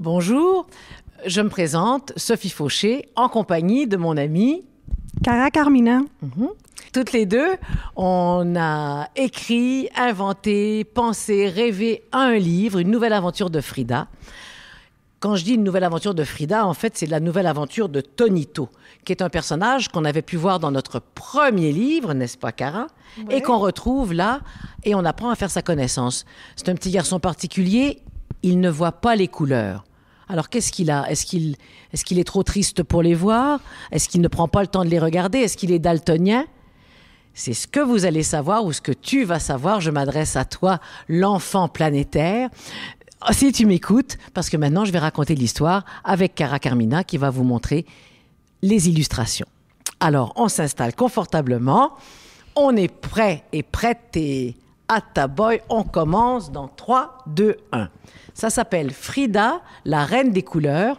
Bonjour, je me présente, Sophie Fauché, en compagnie de mon amie. Cara Carmina. Mhm. Toutes les deux, on a écrit, inventé, pensé, rêvé un livre, une nouvelle aventure de Frida. Quand je dis une nouvelle aventure de Frida, en fait, c'est la nouvelle aventure de Tonito, qui est un personnage qu'on avait pu voir dans notre premier livre, n'est-ce pas, Cara? Et qu'on retrouve là, et on apprend à faire sa connaissance. C'est un petit garçon particulier, il ne voit pas les couleurs. Alors qu'est-ce qu'il a? Est-ce qu'il est, est trop triste pour les voir? Est-ce qu'il ne prend pas le temps de les regarder? Est-ce qu'il est daltonien? C'est ce que vous allez savoir ou ce que tu vas savoir. Je m'adresse à toi, l'enfant planétaire. Ah, si tu m'écoutes, parce que maintenant je vais raconter l'histoire avec Cara Carmina qui va vous montrer les illustrations. Alors, on s'installe confortablement. On est prêt et prête et à ta boy. On commence dans 3, 2, 1. Ça s'appelle Frida, la reine des couleurs.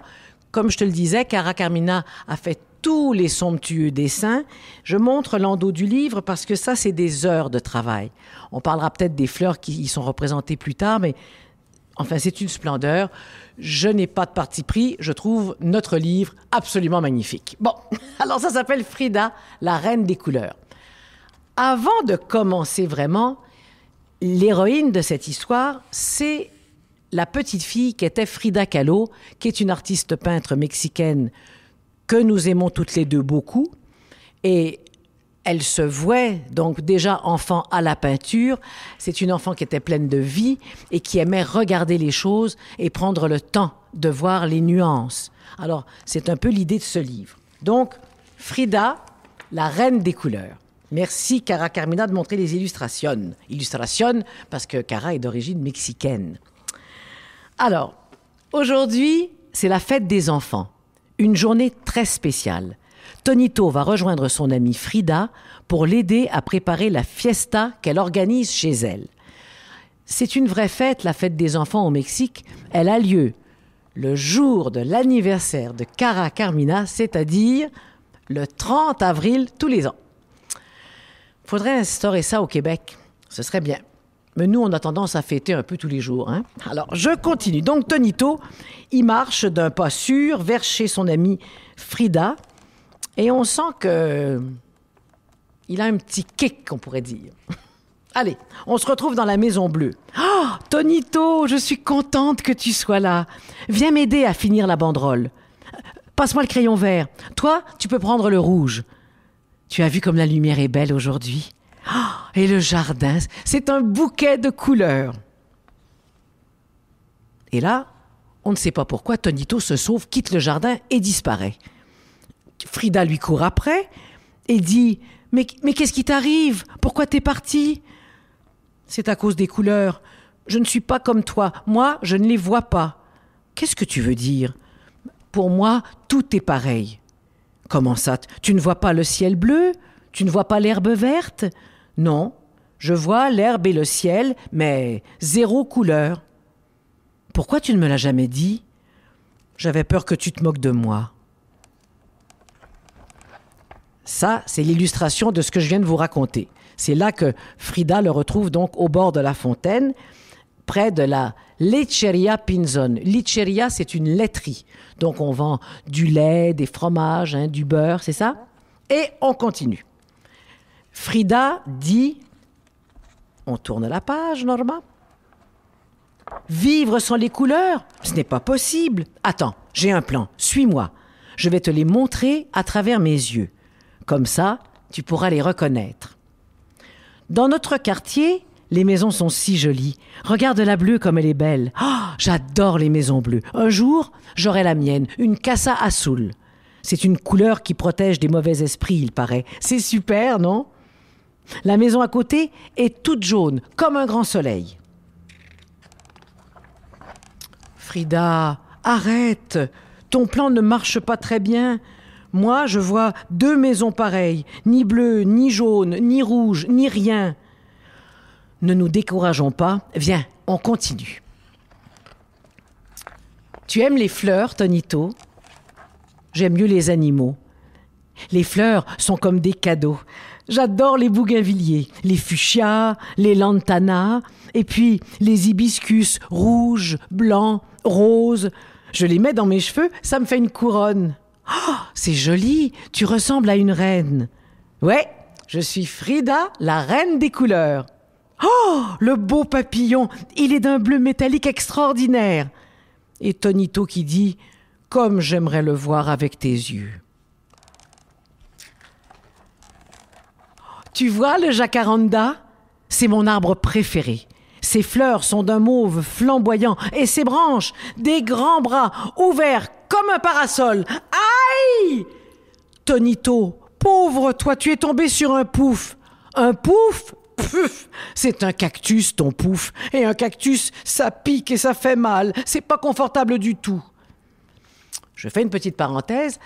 Comme je te le disais, Cara Carmina a fait tous les somptueux dessins. Je montre l'endos du livre parce que ça, c'est des heures de travail. On parlera peut-être des fleurs qui y sont représentées plus tard, mais enfin, c'est une splendeur. Je n'ai pas de parti pris. Je trouve notre livre absolument magnifique. Bon, alors ça s'appelle Frida, la reine des couleurs. Avant de commencer vraiment, l'héroïne de cette histoire, c'est la petite fille qui était Frida Kahlo, qui est une artiste peintre mexicaine que nous aimons toutes les deux beaucoup. Et elle se vouait donc déjà enfant à la peinture. C'est une enfant qui était pleine de vie et qui aimait regarder les choses et prendre le temps de voir les nuances. Alors, c'est un peu l'idée de ce livre. Donc, Frida, la reine des couleurs. Merci, Cara Carmina, de montrer les illustrations. Illustrations, parce que Cara est d'origine mexicaine. Alors, aujourd'hui, c'est la fête des enfants. Une journée très spéciale. Tonito va rejoindre son amie Frida pour l'aider à préparer la fiesta qu'elle organise chez elle. C'est une vraie fête, la fête des enfants au Mexique. Elle a lieu le jour de l'anniversaire de Cara Carmina, c'est-à-dire le 30 avril tous les ans. Faudrait instaurer ça au Québec. Ce serait bien. Mais nous, on a tendance à fêter un peu tous les jours. Hein? Alors, je continue. Donc, Tonito, il marche d'un pas sûr vers chez son amie Frida. Et on sent que. Il a un petit kick, on pourrait dire. Allez, on se retrouve dans la Maison Bleue. Oh, Tonito, je suis contente que tu sois là. Viens m'aider à finir la banderole. Passe-moi le crayon vert. Toi, tu peux prendre le rouge. Tu as vu comme la lumière est belle aujourd'hui? Oh, et le jardin, c'est un bouquet de couleurs. Et là, on ne sait pas pourquoi, Tonito se sauve, quitte le jardin et disparaît. Frida lui court après et dit Mais, mais qu'est-ce qui t'arrive? Pourquoi t'es parti C'est à cause des couleurs. Je ne suis pas comme toi. Moi, je ne les vois pas. Qu'est-ce que tu veux dire? Pour moi, tout est pareil. Comment ça Tu ne vois pas le ciel bleu? Tu ne vois pas l'herbe verte? Non, je vois l'herbe et le ciel, mais zéro couleur. Pourquoi tu ne me l'as jamais dit? J'avais peur que tu te moques de moi. Ça, c'est l'illustration de ce que je viens de vous raconter. C'est là que Frida le retrouve donc au bord de la fontaine, près de la Lecheria Pinzon. Lecheria, c'est une laiterie. Donc on vend du lait, des fromages, hein, du beurre, c'est ça? Et on continue. Frida dit, on tourne la page, Norma. Vivre sans les couleurs, ce n'est pas possible. Attends, j'ai un plan, suis-moi. Je vais te les montrer à travers mes yeux. Comme ça, tu pourras les reconnaître. Dans notre quartier, les maisons sont si jolies. Regarde la bleue comme elle est belle. Oh, j'adore les maisons bleues. Un jour, j'aurai la mienne, une Casa Azul. C'est une couleur qui protège des mauvais esprits, il paraît. C'est super, non? La maison à côté est toute jaune, comme un grand soleil. Frida, arrête Ton plan ne marche pas très bien. Moi, je vois deux maisons pareilles, ni bleu, ni jaune, ni rouge, ni rien. Ne nous décourageons pas. Viens, on continue. Tu aimes les fleurs, Tonito? J'aime mieux les animaux. Les fleurs sont comme des cadeaux. J'adore les bougainvilliers, les fuchsias, les lantanas, et puis les hibiscus rouges, blancs, roses. Je les mets dans mes cheveux, ça me fait une couronne. Oh, c'est joli, tu ressembles à une reine. Ouais, je suis Frida, la reine des couleurs. Oh, le beau papillon, il est d'un bleu métallique extraordinaire. Et Tonito qui dit Comme j'aimerais le voir avec tes yeux. Tu vois le jacaranda? C'est mon arbre préféré. Ses fleurs sont d'un mauve flamboyant et ses branches des grands bras ouverts comme un parasol. Aïe Tonito, pauvre toi, tu es tombé sur un pouf. Un pouf? C'est un cactus, ton pouf. Et un cactus, ça pique et ça fait mal. C'est pas confortable du tout. Je fais une petite parenthèse.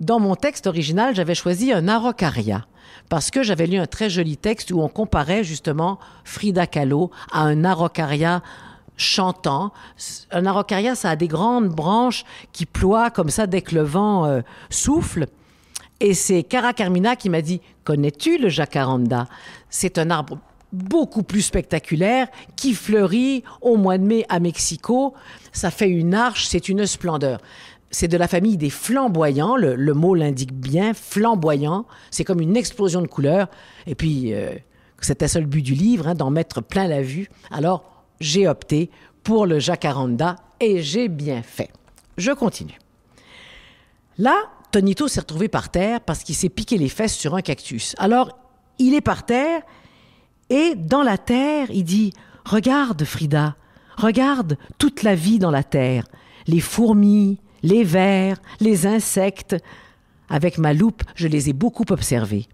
Dans mon texte original, j'avais choisi un araucaria parce que j'avais lu un très joli texte où on comparait justement Frida Kahlo à un araucaria chantant. Un araucaria, ça a des grandes branches qui ploient comme ça dès que le vent euh, souffle. Et c'est Cara Carmina qui m'a dit Connais-tu le jacaranda? C'est un arbre beaucoup plus spectaculaire qui fleurit au mois de mai à Mexico. Ça fait une arche, c'est une splendeur. C'est de la famille des flamboyants, le, mot l'indique bien, flamboyant. C'est comme une explosion de couleurs. Et puis, euh, c'était ça le but du livre, hein, d'en mettre plein la vue. Alors, j'ai opté pour le jacaranda et j'ai bien fait. Je continue. Là, Tonito s'est retrouvé par terre parce qu'il s'est piqué les fesses sur un cactus. Alors, il est par terre et dans la terre, il dit Regarde, Frida, regarde toute la vie dans la terre, les fourmis, les vers, les insectes. Avec ma loupe, je les ai beaucoup observés.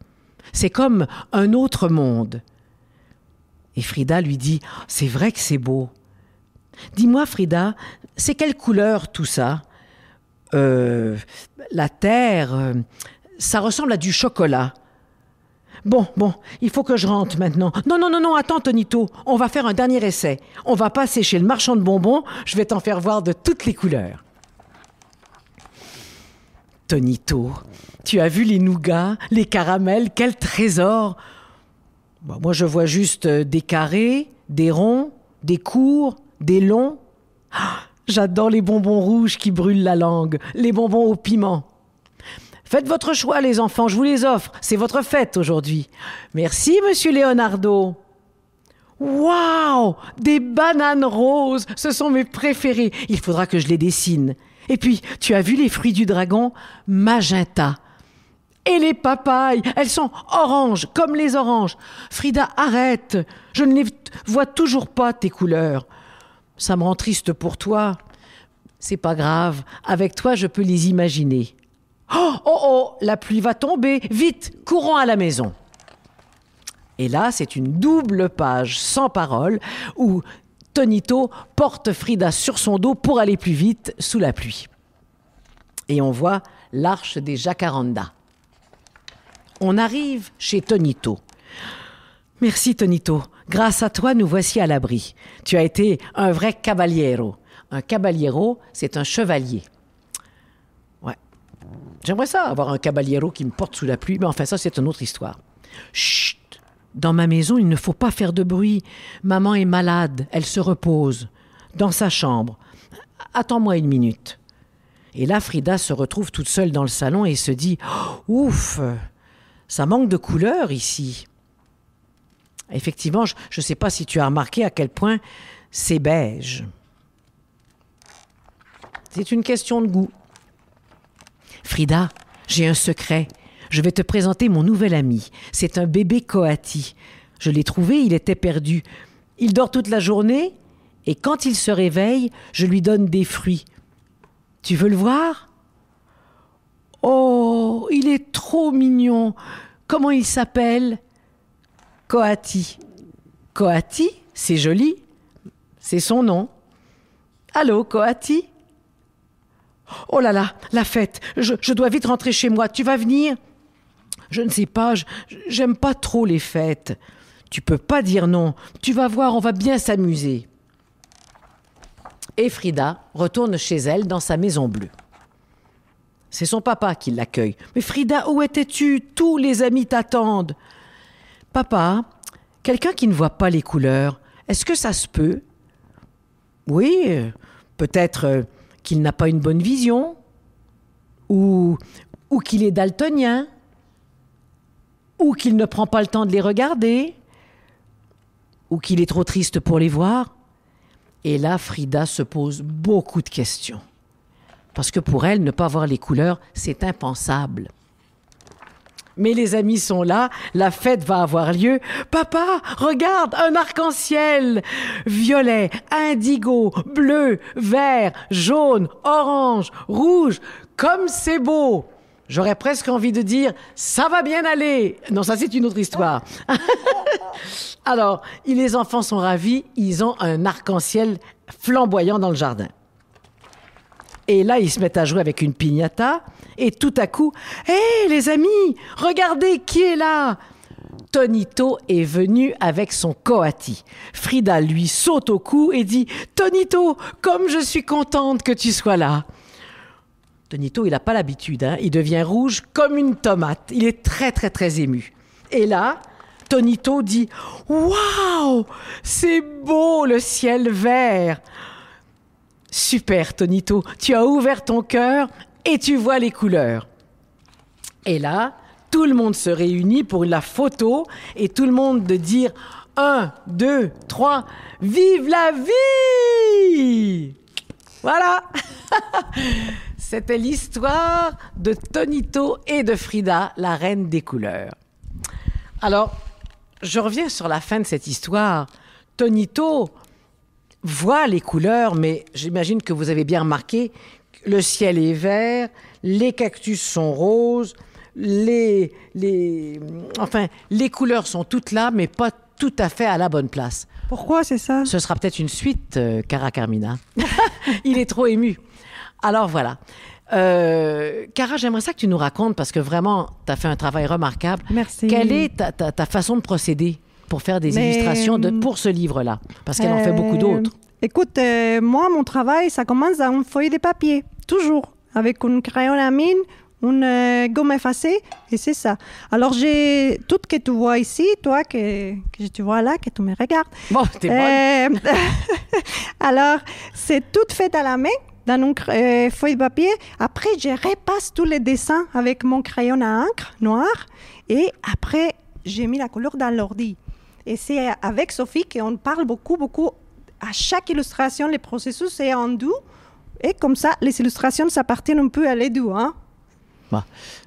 C'est comme un autre monde. Et Frida lui dit C'est vrai que c'est beau. Dis-moi, Frida, c'est quelle couleur tout ça? Euh, La terre, euh, ça ressemble à du chocolat. Bon, bon, il faut que je rentre maintenant. Non, non, non, non, attends, Tonito, on va faire un dernier essai. On va passer chez le marchand de bonbons, je vais t'en faire voir de toutes les couleurs. Tonito, tu as vu les nougats, les caramels, quel trésor Moi, je vois juste euh, des carrés, des ronds, des courts, des longs. Ah, j'adore les bonbons rouges qui brûlent la langue, les bonbons au piment. Faites votre choix, les enfants, je vous les offre. C'est votre fête aujourd'hui. Merci, monsieur Leonardo. Waouh Des bananes roses Ce sont mes préférées. Il faudra que je les dessine. Et puis, tu as vu les fruits du dragon? Magenta. Et les papayes, elles sont oranges, comme les oranges. Frida, arrête. Je ne les vois toujours pas, tes couleurs. Ça me rend triste pour toi. C'est pas grave. Avec toi, je peux les imaginer. Oh, oh, oh, la pluie va tomber. Vite, courons à la maison. Et là, c'est une double page sans parole où Tonito porte Frida sur son dos pour aller plus vite sous la pluie. Et on voit l'arche des jacarandas. On arrive chez Tonito. Merci Tonito. Grâce à toi, nous voici à l'abri. Tu as été un vrai caballero. Un caballero, c'est un chevalier. Ouais. J'aimerais ça, avoir un caballero qui me porte sous la pluie, mais enfin, ça, c'est une autre histoire. Chut dans ma maison, il ne faut pas faire de bruit. Maman est malade, elle se repose. Dans sa chambre. Attends-moi une minute. Et là, Frida se retrouve toute seule dans le salon et se dit Ouf, ça manque de couleur ici. Effectivement, je ne sais pas si tu as remarqué à quel point c'est beige. C'est une question de goût. Frida, j'ai un secret. Je vais te présenter mon nouvel ami. C'est un bébé coati. Je l'ai trouvé, il était perdu. Il dort toute la journée et quand il se réveille, je lui donne des fruits. Tu veux le voir? Oh, il est trop mignon. Comment il s'appelle? Coati. Coati, c'est joli. C'est son nom. Allô, Coati Oh là là, la fête. Je, je dois vite rentrer chez moi. Tu vas venir? Je ne sais pas, j'aime pas trop les fêtes. Tu peux pas dire non. Tu vas voir, on va bien s'amuser. Et Frida retourne chez elle dans sa maison bleue. C'est son papa qui l'accueille. Mais Frida, où étais-tu? Tous les amis t'attendent. Papa, quelqu'un qui ne voit pas les couleurs, est-ce que ça se peut? Oui, peut-être euh, qu'il n'a pas une bonne vision, ou, ou qu'il est daltonien, ou qu'il ne prend pas le temps de les regarder, ou qu'il est trop triste pour les voir. Et là, Frida se pose beaucoup de questions. Parce que pour elle, ne pas voir les couleurs, c'est impensable. Mais les amis sont là, la fête va avoir lieu. Papa, regarde, un arc-en-ciel Violet, indigo, bleu, vert, jaune, orange, rouge, comme c'est beau J'aurais presque envie de dire, ça va bien aller. Non, ça c'est une autre histoire. Alors, les enfants sont ravis, ils ont un arc-en-ciel flamboyant dans le jardin. Et là, ils se mettent à jouer avec une piñata. Et tout à coup, hé les amis, regardez qui est là Tonito est venu avec son coati. Frida lui saute au cou et dit Tonito, comme je suis contente que tu sois là. Tonito, il n'a pas l'habitude. hein. Il devient rouge comme une tomate. Il est très, très, très ému. Et là, Tonito dit Waouh C'est beau le ciel vert Super, Tonito. Tu as ouvert ton cœur et tu vois les couleurs. Et là, tout le monde se réunit pour la photo et tout le monde de dire un, deux, trois, vive la vie Voilà C'était l'histoire de Tonito et de Frida, la reine des couleurs. Alors, je reviens sur la fin de cette histoire. Tonito voit les couleurs, mais j'imagine que vous avez bien remarqué, le ciel est vert, les cactus sont roses, les, les, enfin, les couleurs sont toutes là, mais pas tout à fait à la bonne place. Pourquoi c'est ça? Ce sera peut-être une suite, euh, Cara Carmina. Il est trop ému. Alors voilà. Euh, Cara, j'aimerais ça que tu nous racontes, parce que vraiment, tu as fait un travail remarquable. Merci. Quelle est ta, ta- ta façon de procéder? Pour faire des Mais, illustrations de, hum, pour ce livre-là? Parce qu'elle en fait beaucoup Euh, d'autres. Écoute, euh, moi, mon travail, ça commence dans une feuille de papier, toujours, avec un crayon à mine, une euh, gomme effacée, et c'est ça. Alors, j'ai tout que tu vois ici, toi, que, que tu vois là, que tu me regardes. Bon, t'es bonne. Alors, c'est tout fait à la main, dans une euh, feuille de papier. Après, je repasse tous les dessins avec mon crayon à encre noir. Et après, j'ai mis la couleur dans l'ordi. Et c'est avec Sophie qu'on parle beaucoup, beaucoup. À chaque illustration, le processus est en doux. Et comme ça, les illustrations s'appartiennent un peu à l'édu. Hein? Bon,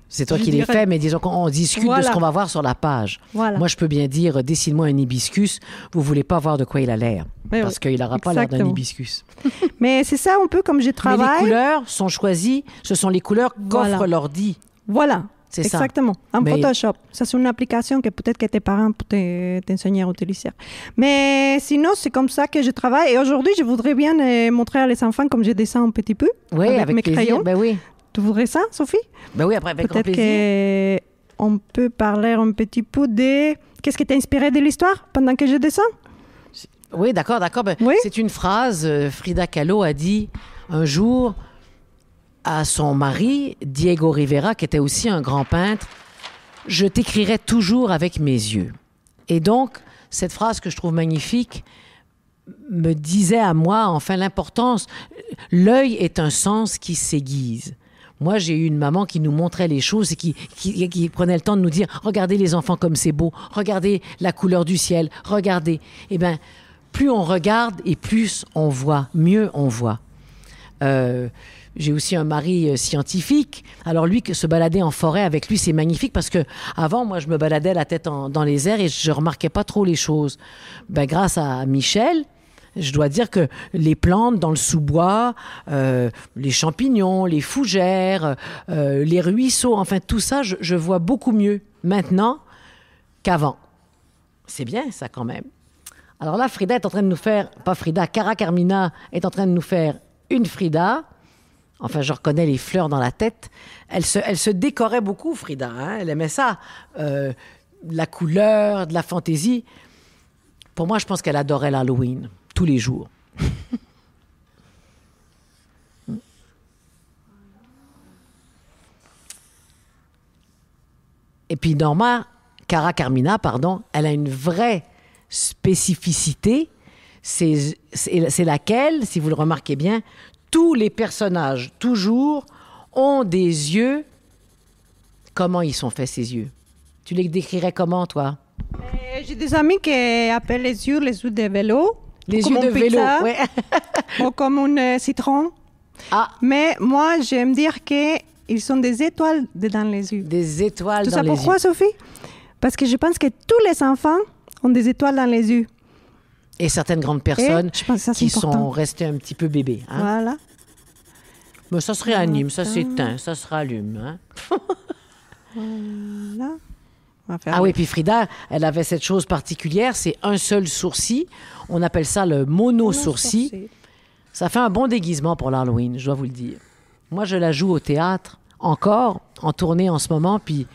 c'est toi je qui les dirais- fais, mais disons qu'on discute de ce qu'on va voir sur la page. Voilà. Moi, je peux bien dire, dessine-moi un hibiscus. Vous voulez pas voir de quoi il a l'air. Parce oui. qu'il n'aura pas l'air d'un hibiscus. Mais c'est ça un peu comme je Mais les travaille. couleurs sont choisies. Ce sont les couleurs qu'offre Voilà. l'ordi. Voilà. C'est ça. Exactement. En Mais- Photoshop. Ça, c'est une application que peut-être que tes parents peuvent te- t'enseigner à utiliser. Mais sinon, c'est comme ça que je travaille. Et aujourd'hui, je voudrais bien euh, montrer à les enfants comme je dessine un petit peu. Oui, avec, avec, mes plaisir. crayons. Ben oui. Tu voudrais ça, Sophie? Ben oui, après, avec Peut-être qu'on peut parler un petit peu de... Qu'est-ce qui t'a inspiré de l'histoire pendant que je descends? Oui, d'accord, d'accord. Ben, Oui. C'est une phrase. euh, Frida Kahlo a dit un jour à son mari, Diego Rivera, qui était aussi un grand peintre, Je t'écrirai toujours avec mes yeux. Et donc, cette phrase que je trouve magnifique me disait à moi, enfin, l'importance. L'œil est un sens qui s'aiguise. Moi, j'ai eu une maman qui nous montrait les choses et qui, qui, prenait le temps de nous dire Regardez les enfants comme c'est beau, regardez la couleur du ciel, regardez. Eh bien, plus on regarde et plus on voit, mieux on voit. Euh, j'ai aussi un mari euh, scientifique. Alors lui, se balader en forêt avec lui, c'est magnifique parce que avant, moi, je me baladais la tête dans les airs et je remarquais pas trop les choses. Ben, grâce à Michel, Je dois dire que les plantes dans le sous-bois, euh, les champignons, les fougères, euh, les ruisseaux, enfin tout ça, je, je vois beaucoup mieux maintenant qu'avant. C'est bien ça quand même. Alors là, Frida est en train de nous faire, pas Frida, Cara Carmina est en train de nous faire une Frida. Enfin, je reconnais les fleurs dans la tête. Elle se, elle se décorait beaucoup, Frida. hein. Elle aimait ça. Euh, la couleur, de la fantaisie. Pour moi, je pense qu'elle adorait l'Halloween, tous les jours. Et puis Norma, Cara Carmina, pardon, elle a une vraie spécificité. C'est laquelle, si vous le remarquez bien, tous les personnages, toujours, ont des yeux. Comment ils sont faits, ces yeux? Tu les décrirais comment, toi? Euh, J'ai des amis qui appellent les yeux les yeux de vélo. Les yeux de vélo. ouais. ou comme un euh, citron. Ah, Mais moi, j'aime dire qu'ils sont des étoiles dans les yeux. des étoiles Tu dans les pourquoi, yeux. Sophie? Parce que je pense que tous les enfants ont des étoiles dans les yeux. Et certaines grandes personnes je pense que ça, c'est qui sont restées un petit peu bébés. hein. Voilà. Mais ça se réanime, ça s'éteint, ça se rallume. hein. Voilà. Ah oui, puis Frida, elle avait cette chose particulière, c'est un seul sourcil. On appelle ça le mono-sourcil. Ça fait un bon déguisement pour l'Halloween, je dois vous le dire. Moi, je la joue au théâtre, encore, en tournée en ce moment, puis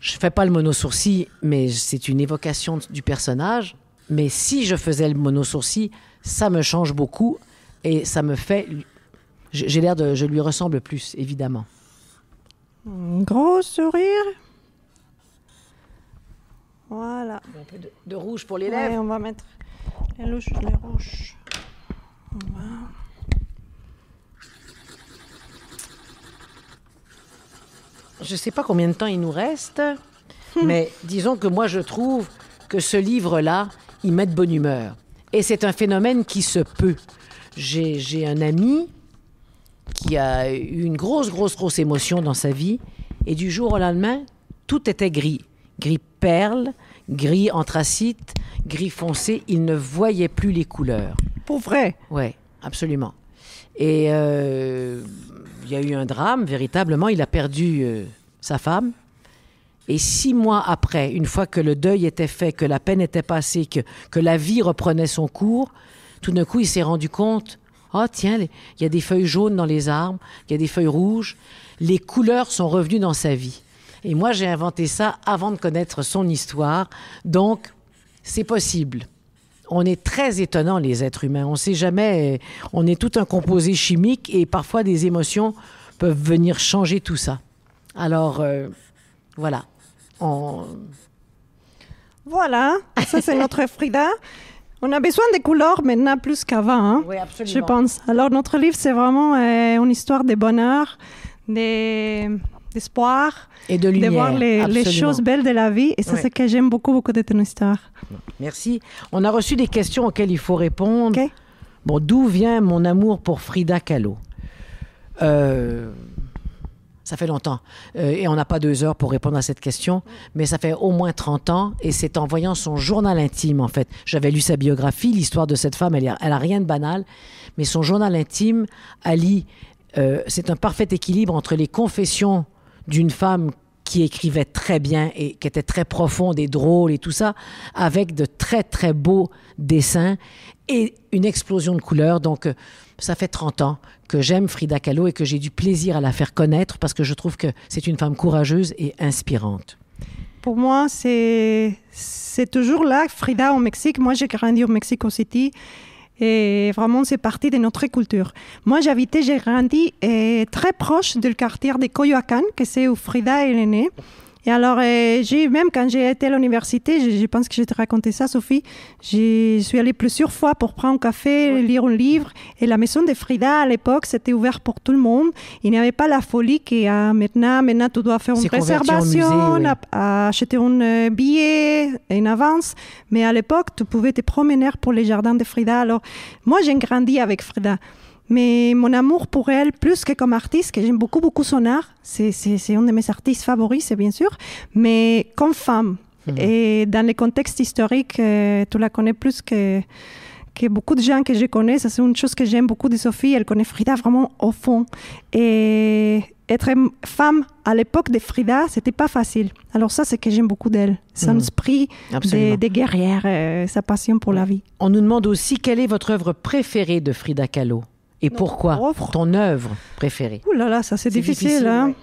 je fais pas le mono-sourcil, mais c'est une évocation du personnage. Mais si je faisais le mono-sourcil, ça me change beaucoup et ça me fait... J'ai l'air de... Je lui ressemble plus, évidemment. Un gros sourire. Voilà. Un peu de, de rouge pour les Ouais, lèvres. on va mettre les rouges, les rouges. Je ne sais pas combien de temps il nous reste, mais disons que moi, je trouve que ce livre-là, il met de bonne humeur. Et c'est un phénomène qui se peut. J'ai j'ai un ami qui a eu une grosse, grosse, grosse émotion dans sa vie, et du jour au lendemain, tout était gris. Gris perle, gris anthracite, gris foncé. Il ne voyait plus les couleurs. Pour vrai? Oui, absolument. Et euh, il y a eu un drame, véritablement. Il a perdu euh, sa femme. Et six mois après, une fois que le deuil était fait, que la peine était passée, que, que la vie reprenait son cours, tout d'un coup, il s'est rendu compte, oh tiens, il y a des feuilles jaunes dans les arbres, il y a des feuilles rouges. Les couleurs sont revenues dans sa vie. Et moi, j'ai inventé ça avant de connaître son histoire. Donc, c'est possible. On est très étonnants, les êtres humains. On sait jamais. On est tout un composé chimique et parfois des émotions peuvent venir changer tout ça. Alors, euh, voilà. On- Voilà. Ça, c'est notre Frida. On a besoin des couleurs maintenant plus qu'avant. hein, Oui, absolument. Je pense. Alors, notre livre, c'est vraiment euh, une histoire de bonheur, de- d'espoir, Et de de, lumière. voir les, choses belles de la vie. Et ça, c'est que j'aime beaucoup, beaucoup de ton histoire. Merci. On a reçu des questions auxquelles il faut répondre. Bon, d'où vient mon amour pour Frida Kahlo? Euh, Ça fait longtemps. Euh, et on n'a pas deux heures pour répondre à cette question, mais ça fait au moins 30 ans. Et c'est en voyant son journal intime, en fait. J'avais lu sa biographie. L'histoire de cette femme, elle, elle a rien de banal. Mais son journal intime allie. euh, c'est un parfait équilibre entre les confessions d'une femme qui écrivait très bien et qui était très profonde et drôle et tout ça, avec de très, très beaux dessins et une explosion de couleurs. Donc, euh, ça fait 30 ans que j'aime Frida Kahlo et que j'ai du plaisir à la faire connaître parce que je trouve que c'est une femme courageuse et inspirante. Pour moi, c'est toujours là, Frida au Mexique. Moi, j'ai grandi au Mexico City. Et vraiment, c'est partie de notre culture. Moi, j'habitais, j'ai grandi euh, très proche du quartier de Coyoacán, que c'est où Frida est née. Et alors, euh, j'ai même quand j'ai été à l'université, je, je pense que je t'ai raconté ça, Sophie, je suis allée plusieurs fois pour prendre un café, lire un livre. Et la maison de Frida, à l'époque, c'était ouvert pour tout le monde. Il n'y avait pas la folie qu'il y a maintenant. Maintenant, tu dois faire une réservation, musée, oui. à- à acheter un euh, billet en avance. Mais à l'époque, tu pouvais te promener pour les jardins de Frida. Alors, moi, j'ai grandi avec Frida. Mais mon amour pour elle, plus que comme artiste, que j'aime beaucoup, beaucoup son art, c'est, un de mes artistes favoris, c'est bien sûr, mais comme femme. Mhm. Et dans le contexte historique, euh, tu la connais plus que, que beaucoup de gens que je connais, ça c'est une chose que j'aime beaucoup de Sophie, elle connaît Frida vraiment au fond. Et être femme à l'époque de Frida, c'était pas facile. Alors ça, c'est que j'aime beaucoup d'elle. Son Mhm. esprit des, des guerrières, euh, sa passion pour la vie. On nous demande aussi quelle est votre œuvre préférée de Frida Kahlo? Et pourquoi ton œuvre préférée? Ouh là là, ça c'est difficile. hein. ouais.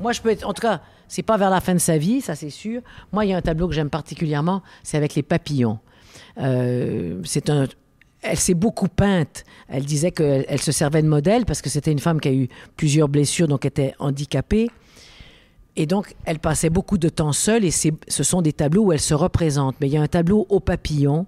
Moi, je peux être, en tout cas, c'est pas vers la fin de sa vie, ça c'est sûr. Moi, il y a un tableau que j'aime particulièrement, c'est avec les papillons. Euh, c'est un, elle s'est beaucoup peinte. Elle disait qu'elle elle se servait de modèle parce que c'était une femme qui a eu plusieurs blessures, donc était handicapée. Et donc, elle passait beaucoup de temps seule et ce sont des tableaux où elle se représente. Mais il y a un tableau au papillon.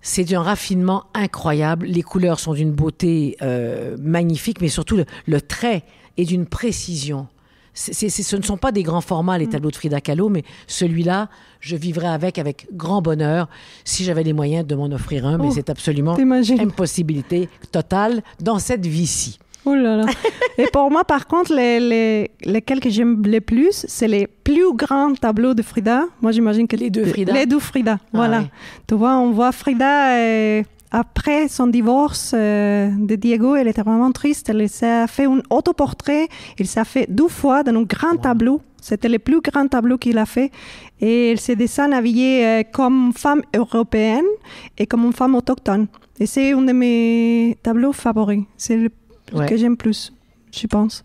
C'est d'un raffinement incroyable. Les couleurs sont d'une beauté euh, magnifique, mais surtout le, le trait est d'une précision. Ce ne sont pas des grands formats, les tableaux de Frida Kahlo, mais celui-là, je vivrais avec avec grand bonheur si j'avais les moyens de m'en offrir un, mais Oh, c'est absolument T'imagines impossibilité totale dans cette vie-ci. Oh là là. Et pour moi, par contre, les, les, lesquels que j'aime le plus, c'est les plus grands tableaux de Frida. Moi, j'imagine que Les deux Frida Les deux Frida, voilà. oui. Tu vois, on voit Frida euh, après son divorce euh, de Diego. Elle était vraiment triste. Elle s'est fait un autoportrait. Il s'est fait deux fois dans un grand tableau. C'était le plus grand tableau qu'il a fait. Et elle se dessine habillée euh, comme femme européenne et comme une femme autochtone. Et c'est un de mes tableaux favoris. C'est le Ouais. que j'aime plus, je pense.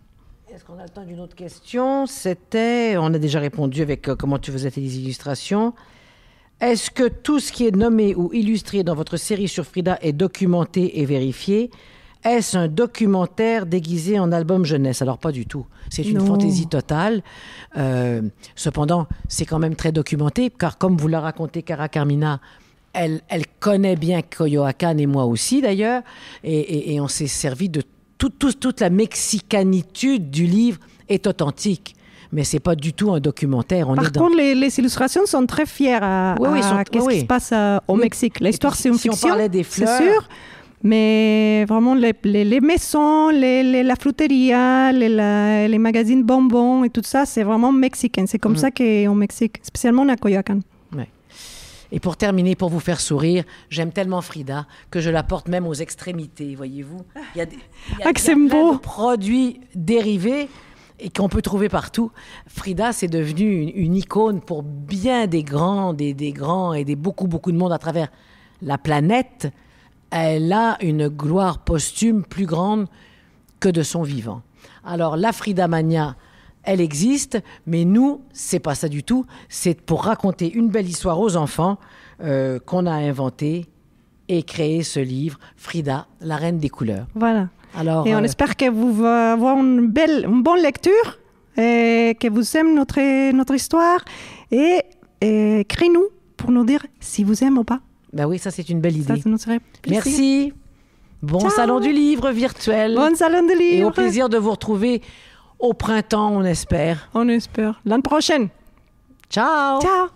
Est-ce qu'on a le temps d'une autre question? C'était, on a déjà répondu avec euh, comment tu faisais tes illustrations. Est-ce que tout ce qui est nommé ou illustré dans votre série sur Frida est documenté et vérifié? Est-ce un documentaire déguisé en album jeunesse? Alors pas du tout. C'est une Non. fantaisie totale. Euh, cependant, c'est quand même très documenté, car comme vous l'a raconté Cara Carmina, elle, elle connaît bien Coyoacán et moi aussi d'ailleurs, et, et- et on s'est servi de tout- tout- toute la mexicanitude du livre est authentique. Mais c'est pas du tout un documentaire. On Par est dans... contre, les, les illustrations sont très fières à, Oui, oui, à sont- qu'est-ce oui, qui se passe euh, au. Mexique. L'histoire, c'est une si on fiction, parlait des c'est fleurs- sûr. Mais vraiment, les, les- les maisons, la fruteria, les, la- les magazines bonbons et tout ça, c'est vraiment mexicain. C'est comme Mm. ça qu'au Mexique, spécialement à Coyoacán. Et pour terminer, pour vous faire sourire, j'aime tellement Frida que je la porte même aux extrémités, voyez-vous. Il y a, des, il y a- Ah, y a plein de produits dérivés et qu'on peut trouver partout. Frida, c'est devenu une, une icône pour bien des grands, des, des grands et des beaucoup, beaucoup de monde à travers la planète. Elle a une gloire posthume plus grande que de son vivant. Alors, la Frida Mania, elle existe, mais nous, c'est pas ça du tout. C'est pour raconter une belle histoire aux enfants euh, qu'on a inventé et créé ce livre, Frida, la reine des couleurs. Voilà. Alors, Et on euh, espère que vous avoir une belle, une bonne lecture, et que vous aimez notre, notre histoire. Et, et écrivez-nous pour nous dire si vous aimez ou pas. ben oui, ça c'est une belle Ça, idée. ça nous serait plaisir. Merci. Bon Ciao. salon du livre virtuel. Bon salon de livre. et au plaisir de vous retrouver au printemps, on espère. On espère. L'année prochaine. Ciao. Ciao.